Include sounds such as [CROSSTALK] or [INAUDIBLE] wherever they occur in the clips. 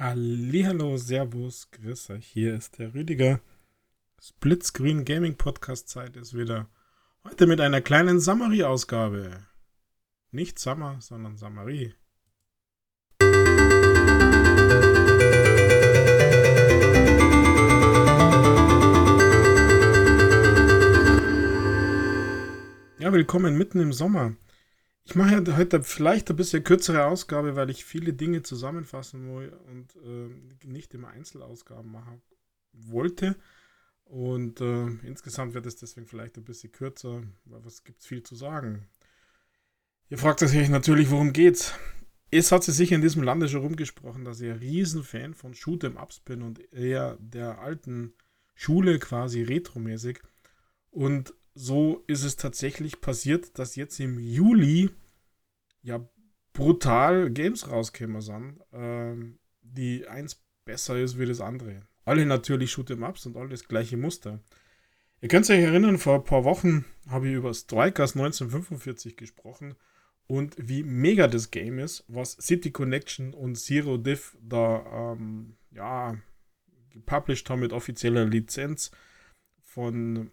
Hallo, Servus, grüß euch. Hier ist der Rüdiger. Splitscreen Gaming Podcast Zeit ist wieder. Heute mit einer kleinen Summary-Ausgabe. Nicht Summer, sondern Summary. Ja, willkommen mitten im Sommer. Ich mache heute vielleicht ein bisschen kürzere Ausgabe, weil ich viele Dinge zusammenfassen will und äh, nicht immer Einzelausgaben machen wollte. Und äh, insgesamt wird es deswegen vielleicht ein bisschen kürzer, weil was gibt es viel zu sagen. Ihr fragt sich natürlich, worum geht's? Es hat sich sicher in diesem Lande schon rumgesprochen, dass ich ein Riesenfan von Shoot'em Ups bin und eher der alten Schule quasi retromäßig. Und so ist es tatsächlich passiert, dass jetzt im Juli ja brutal Games rauskämen sind, ähm, die eins besser ist wie das andere. Alle natürlich Shoot'em Ups und alle das gleiche Muster. Ihr könnt euch erinnern, vor ein paar Wochen habe ich über Strikers 1945 gesprochen und wie mega das Game ist, was City Connection und Zero Div da ähm, ja, gepublished haben mit offizieller Lizenz von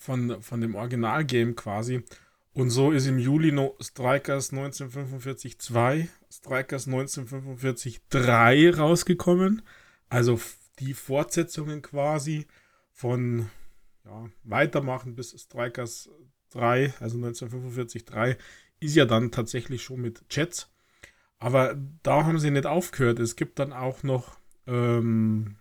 von, von dem Originalgame quasi. Und so ist im Juli no Strikers 1945 2, Strikers 1945 3 rausgekommen. Also die Fortsetzungen quasi von ja, Weitermachen bis Strikers 3, also 1945 3, ist ja dann tatsächlich schon mit Chats. Aber da haben sie nicht aufgehört. Es gibt dann auch noch ähm,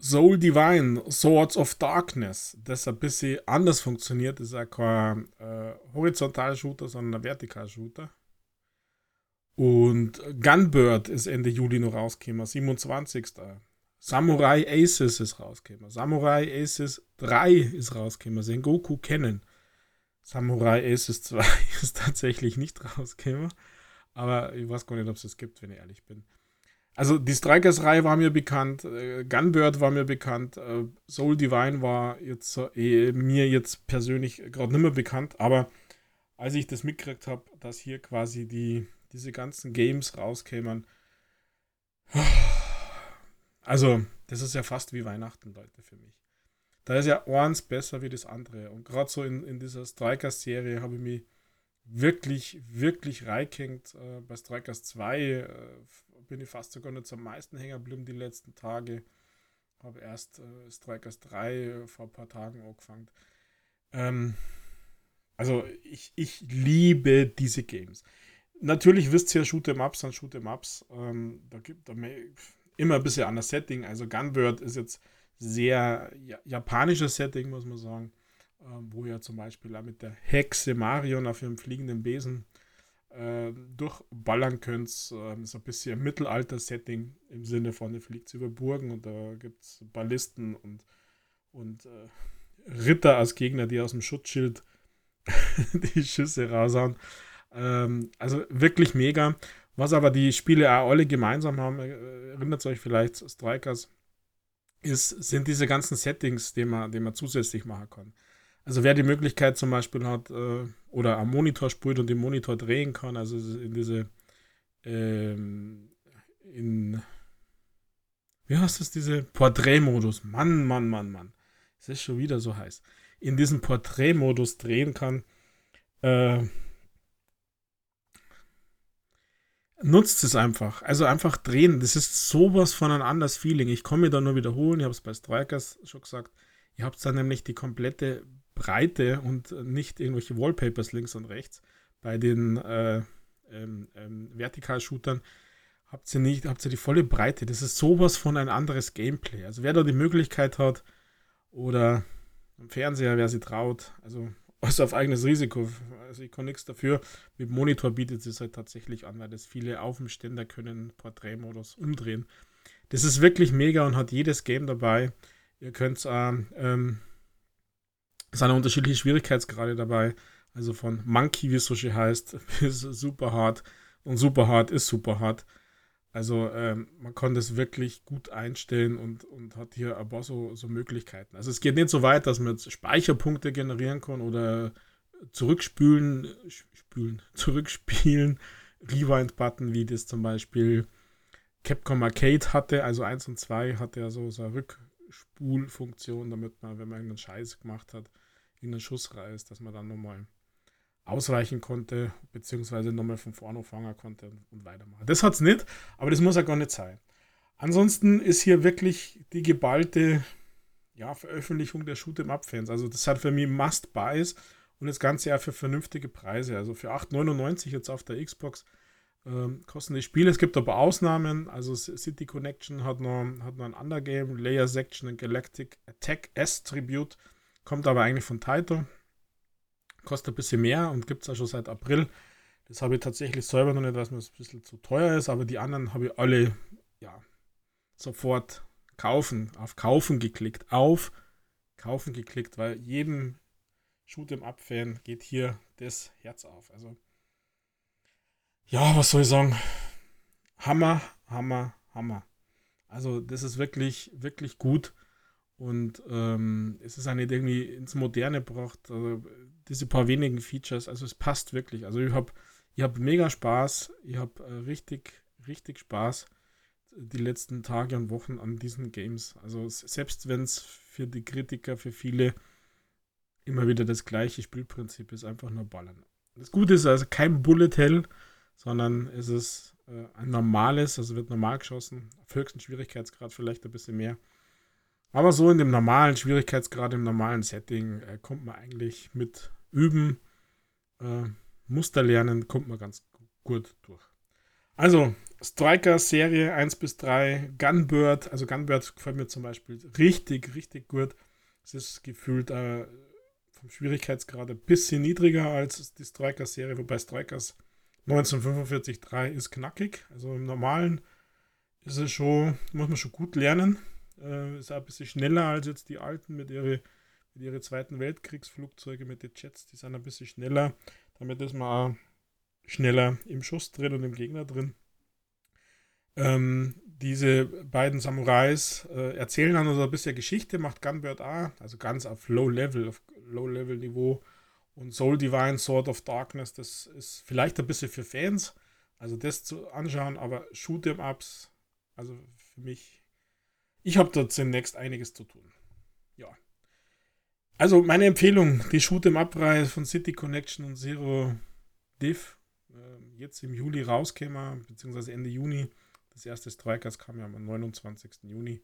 Soul Divine, Swords of Darkness, das ein bisschen anders funktioniert, ist ja kein äh, Horizontal-Shooter, sondern ein Vertikal-Shooter. Und Gunbird ist Ende Juli noch rausgekommen, 27. Samurai Aces ist rausgekommen. Samurai Aces 3 ist rausgekommen. Sengoku kennen. Samurai Aces 2 [LAUGHS] ist tatsächlich nicht rausgekommen. Aber ich weiß gar nicht, ob es es gibt, wenn ich ehrlich bin. Also die Strikers-Reihe war mir bekannt, äh, Gunbird war mir bekannt, äh, Soul Divine war jetzt äh, mir jetzt persönlich gerade nicht mehr bekannt, aber als ich das mitgekriegt habe, dass hier quasi die, diese ganzen Games rauskämen, also das ist ja fast wie Weihnachten, Leute, für mich. Da ist ja eins besser wie das andere. Und gerade so in, in dieser Strikers-Serie habe ich mich wirklich, wirklich reingehängt. Äh, bei Strikers 2 äh, bin ich fast sogar nicht am meisten hängen geblieben die letzten Tage. Habe erst äh, Strikers 3 äh, vor ein paar Tagen angefangen. Ähm, also ich, ich liebe diese Games. Natürlich wisst ihr, Shoot'em Ups sind Shoot'em. Ähm, da gibt es immer ein bisschen anderes Setting. Also Gunbird ist jetzt sehr ja, japanisches Setting, muss man sagen. Ähm, wo ja zum Beispiel auch mit der Hexe Marion auf ihrem fliegenden Besen äh, durchballern könnt. Äh, so ein bisschen Mittelalter-Setting im Sinne von, ihr fliegt über Burgen und da gibt es Ballisten und, und äh, Ritter als Gegner, die aus dem Schutzschild [LAUGHS] die Schüsse raushauen. Ähm, also wirklich mega. Was aber die Spiele auch alle gemeinsam haben, äh, erinnert euch vielleicht Strikers, ist, sind diese ganzen Settings, die man, die man zusätzlich machen kann. Also wer die Möglichkeit zum Beispiel hat äh, oder am Monitor spielt und den Monitor drehen kann, also in diese ähm, in wie heißt das, diese Porträtmodus. Mann, Mann, Mann, Mann. Es ist schon wieder so heiß. In diesem Porträtmodus drehen kann, äh, nutzt es einfach. Also einfach drehen. Das ist sowas von ein anderes Feeling. Ich komme mir da nur wiederholen. Ich habe es bei Strikers schon gesagt. Ihr habt dann nämlich die komplette Breite und nicht irgendwelche Wallpapers links und rechts. Bei den äh, ähm, ähm, Vertikalshootern habt ihr nicht, habt ihr die volle Breite. Das ist sowas von ein anderes Gameplay. Also wer da die Möglichkeit hat oder am Fernseher, wer sie traut, also [LAUGHS] also auf eigenes Risiko. Also ich kann nichts dafür. Mit Monitor bietet es halt tatsächlich an, weil das viele auf dem Ständer können Porträtmodus umdrehen. Das ist wirklich mega und hat jedes Game dabei. Ihr könnt ähm, es sind unterschiedliche Schwierigkeitsgrade dabei. Also von Monkey, wie es so schön heißt, [LAUGHS] bis super hart. Und super hart ist super hart. Also ähm, man kann das wirklich gut einstellen und, und hat hier aber so, so Möglichkeiten. Also es geht nicht so weit, dass man jetzt Speicherpunkte generieren kann oder zurückspülen, spülen, [LAUGHS] zurückspielen, Rewind-Button, wie das zum Beispiel Capcom Arcade hatte, also 1 und 2 hatte ja so, so eine Rückspulfunktion, damit man, wenn man irgendeinen Scheiß gemacht hat, irgendeinen Schuss reißt, dass man dann nochmal ausweichen konnte, beziehungsweise nochmal von vorne fangen konnte und, und weitermachen. Das hat es nicht, aber das muss ja gar nicht sein. Ansonsten ist hier wirklich die geballte ja, Veröffentlichung der Shoot'em-Up-Fans. Also das hat für mich Must-Buys und das Ganze ja für vernünftige Preise. Also für 8,99 jetzt auf der Xbox ähm, kosten die Spiele. Es gibt aber Ausnahmen. Also City Connection hat noch, hat noch ein Undergame, Layer Section und Galactic Attack S Tribute. Kommt aber eigentlich von Taito. Kostet ein bisschen mehr und gibt es ja schon seit April. Das habe ich tatsächlich selber noch nicht, weil es mir ein bisschen zu teuer ist, aber die anderen habe ich alle ja, sofort kaufen, auf kaufen geklickt, auf kaufen geklickt, weil jedem Shoot'em Up Fan geht hier das Herz auf. Also ja, was soll ich sagen? Hammer, Hammer, Hammer. Also das ist wirklich, wirklich gut und ähm, es ist auch irgendwie ins Moderne gebracht. Also diese paar wenigen Features, also es passt wirklich. Also ich habe ich hab mega Spaß, ich habe äh, richtig, richtig Spaß die letzten Tage und Wochen an diesen Games. Also selbst wenn es für die Kritiker, für viele immer wieder das gleiche Spielprinzip ist, einfach nur ballern. Das Gute ist also kein Bullet Hell, sondern es ist äh, ein normales, also wird normal geschossen, auf höchsten Schwierigkeitsgrad vielleicht ein bisschen mehr. Aber so in dem normalen Schwierigkeitsgrad, im normalen Setting, äh, kommt man eigentlich mit Üben, äh, Muster lernen, kommt man ganz gut durch. Also, Striker-Serie 1 bis 3, Gunbird, also Gunbird gefällt mir zum Beispiel richtig, richtig gut. Es ist gefühlt äh, vom Schwierigkeitsgrad ein bisschen niedriger als die Striker-Serie, wobei Strikers 1945-3 ist knackig. Also im normalen ist es schon, muss man schon gut lernen. Äh, ist auch ein bisschen schneller als jetzt die alten mit ihren mit ihre Zweiten Weltkriegsflugzeuge, mit den Jets, die sind ein bisschen schneller. Damit ist man auch schneller im Schuss drin und im Gegner drin. Ähm, diese beiden Samurais äh, erzählen dann so ein bisschen Geschichte, macht Gunbird A, also ganz auf Low-Level, auf Low-Level-Niveau. Und Soul Divine, Sword of Darkness, das ist vielleicht ein bisschen für Fans, also das zu anschauen, aber Shoot'em Ups, also für mich, ich habe da zunächst einiges zu tun. Ja. Also meine Empfehlung, die Shoot'em Up-Reihe von City Connection und Zero Div, äh, jetzt im Juli rauskäme, beziehungsweise Ende Juni, das erste Strikers kam ja am 29. Juni.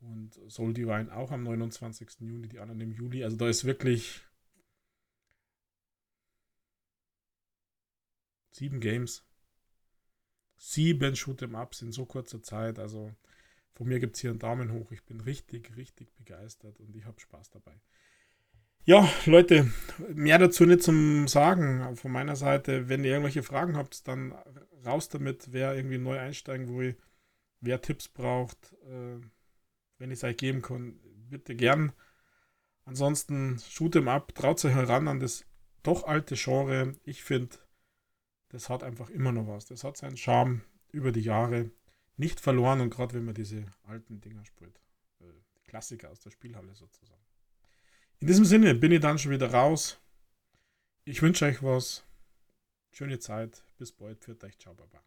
Und Soul Divine auch am 29. Juni, die anderen im Juli. Also da ist wirklich sieben Games. Sieben Shoot'em Ups in so kurzer Zeit. Also von mir gibt es hier einen Daumen hoch. Ich bin richtig, richtig begeistert und ich habe Spaß dabei. Ja, Leute, mehr dazu nicht zum Sagen von meiner Seite. Wenn ihr irgendwelche Fragen habt, dann raus damit. Wer irgendwie neu einsteigen will, wer Tipps braucht, äh, wenn ich es euch geben kann, bitte gern. Ansonsten shoot up, traut euch heran an das doch alte Genre. Ich finde, das hat einfach immer noch was. Das hat seinen Charme über die Jahre nicht verloren und gerade wenn man diese alten Dinger spielt. Äh, Klassiker aus der Spielhalle sozusagen. In diesem Sinne bin ich dann schon wieder raus. Ich wünsche euch was. Schöne Zeit. Bis bald. Für euch. Ciao, Baba.